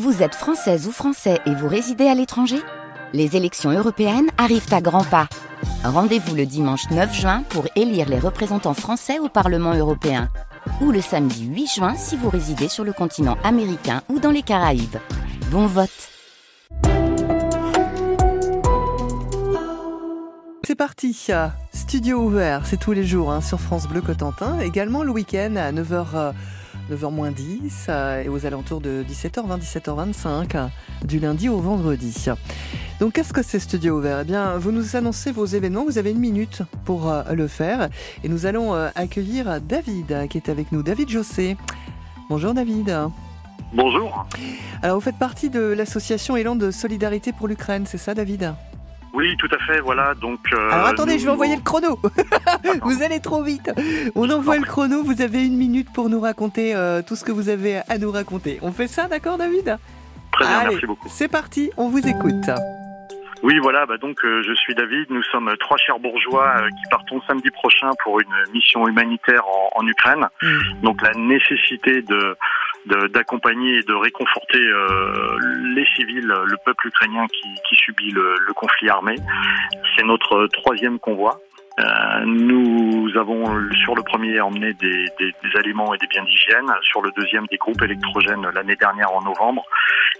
Vous êtes française ou français et vous résidez à l'étranger? Les élections européennes arrivent à grands pas. Rendez-vous le dimanche 9 juin pour élire les représentants français au Parlement européen. Ou le samedi 8 juin si vous résidez sur le continent américain ou dans les Caraïbes. Bon vote C'est parti, studio ouvert, c'est tous les jours hein, sur France Bleu Cotentin, également le week-end à 9h. 9h 10 et aux alentours de 17h20, 17h25 du lundi au vendredi. Donc qu'est-ce que c'est Studio Ouvert Eh bien, vous nous annoncez vos événements, vous avez une minute pour euh, le faire et nous allons euh, accueillir David qui est avec nous. David Jossé. Bonjour David. Bonjour. Alors vous faites partie de l'association Élan de solidarité pour l'Ukraine, c'est ça David? Oui, tout à fait, voilà. Donc. Euh, Alors attendez, je vais envoyer le chrono. vous allez trop vite. On envoie le chrono. Vous avez une minute pour nous raconter euh, tout ce que vous avez à nous raconter. On fait ça, d'accord, David? Très bien, merci beaucoup. C'est parti, on vous écoute. Oui, voilà, bah donc euh, je suis David. Nous sommes trois chers bourgeois qui partons samedi prochain pour une mission humanitaire en, Ukraine. Hmm. Donc la nécessité de d'accompagner et de réconforter euh, les civils, le peuple ukrainien qui, subit le, conflit armé. C'est notre troisième convoi. Euh, nous avons sur le premier emmené des, des, des aliments et des biens d'hygiène, sur le deuxième des groupes électrogènes l'année dernière en novembre,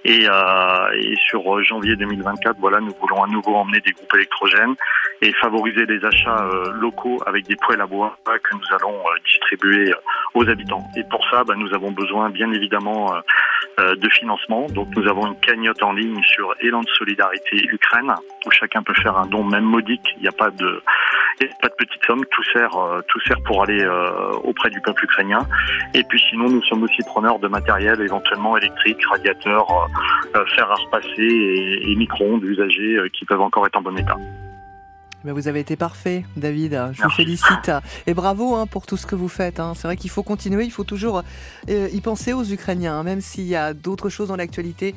et, euh, et, sur janvier 2024, voilà, nous voulons à nouveau emmener des groupes électrogènes et favoriser les achats euh, locaux avec des poêles à bois que nous allons euh, distribuer aux habitants. Et pour ça, bah, nous avons besoin bien évidemment euh, de financement. Donc nous avons une cagnotte en ligne sur Élan de Solidarité Ukraine où chacun peut faire un don même modique. Il n'y a pas de pas de petite somme, tout sert, euh, tout sert pour aller euh, auprès du peuple ukrainien. Et puis sinon, nous sommes aussi preneurs de matériel éventuellement électrique, radiateurs, fer à repasser et, et micro-ondes usagés qui peuvent encore être en bon état vous avez été parfait, David. Je vous félicite. Et bravo hein, pour tout ce que vous faites. Hein. C'est vrai qu'il faut continuer, il faut toujours euh, y penser aux Ukrainiens. Hein. Même s'il y a d'autres choses dans l'actualité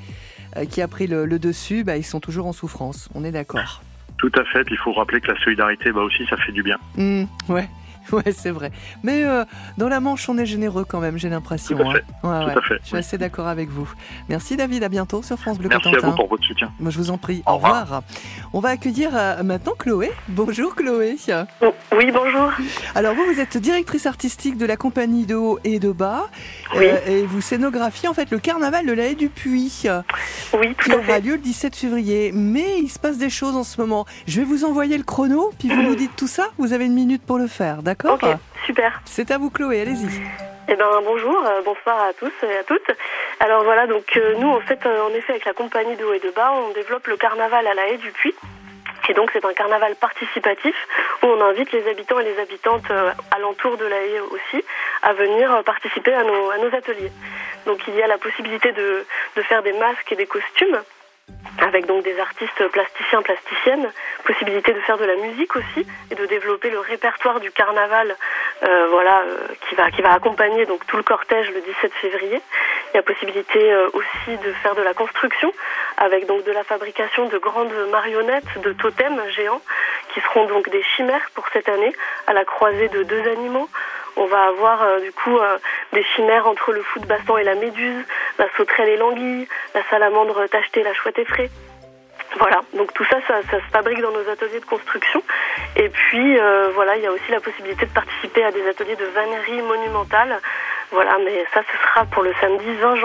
euh, qui a pris le, dessus, bah, ils sont toujours en souffrance. On est d'accord. Tout à fait. il faut rappeler que la solidarité, bah aussi, ça fait du bien. Mmh, ouais. Ouais, c'est vrai. Mais euh, dans la Manche, on est généreux quand même, j'ai l'impression. Tout, hein. à fait. Je suis assez d'accord avec vous. Merci David, à bientôt sur France Bleu Merci à vous pour votre soutien. Moi, je vous en prie. Au, revoir. On va accueillir euh, maintenant Chloé. Bonjour Chloé. Oui, bonjour. Alors vous, vous êtes directrice artistique de la compagnie de haut et de bas. Oui. Euh, et vous scénographiez en fait le carnaval de la haie du Puy. Oui, tout qui aura lieu le 17 février. Mais il se passe des choses en ce moment. Je vais vous envoyer le chrono, puis vous nous dites tout ça. Vous avez une minute pour le faire, d'accord? Ok, super. C'est à vous Chloé, allez-y. Eh ben bonjour, euh, bonsoir à tous et à toutes. Alors voilà, donc euh, nous en fait, en effet, avec la compagnie de haut et de bas, on développe le carnaval à la haie du Puy. Et donc c'est un carnaval participatif où on invite les habitants et les habitantes euh, alentour de la haie aussi à venir participer à nos, à nos ateliers. Donc il y a la possibilité de, de faire des masques et des costumes avec donc des artistes plasticiens, plasticiennes, possibilité de faire de la musique aussi et de développer le répertoire du carnaval, euh, voilà, euh, qui va qui va accompagner donc tout le cortège le 17 février. Il y a possibilité euh, aussi de faire de la construction avec donc de la fabrication de grandes marionnettes, de totems géants qui seront donc des chimères pour cette année à la croisée de deux animaux. On va avoir euh, du coup euh, des chimères entre le fou de et la méduse, la sauterelle et l'anguille, la salamandre tachetée, la chouette effraie. Voilà, donc tout ça, ça, se fabrique dans nos ateliers de construction. Et puis, euh, voilà, il y a aussi la possibilité de participer à des ateliers de vannerie monumentale. Voilà, mais ça, ce sera pour le samedi 20 janvier.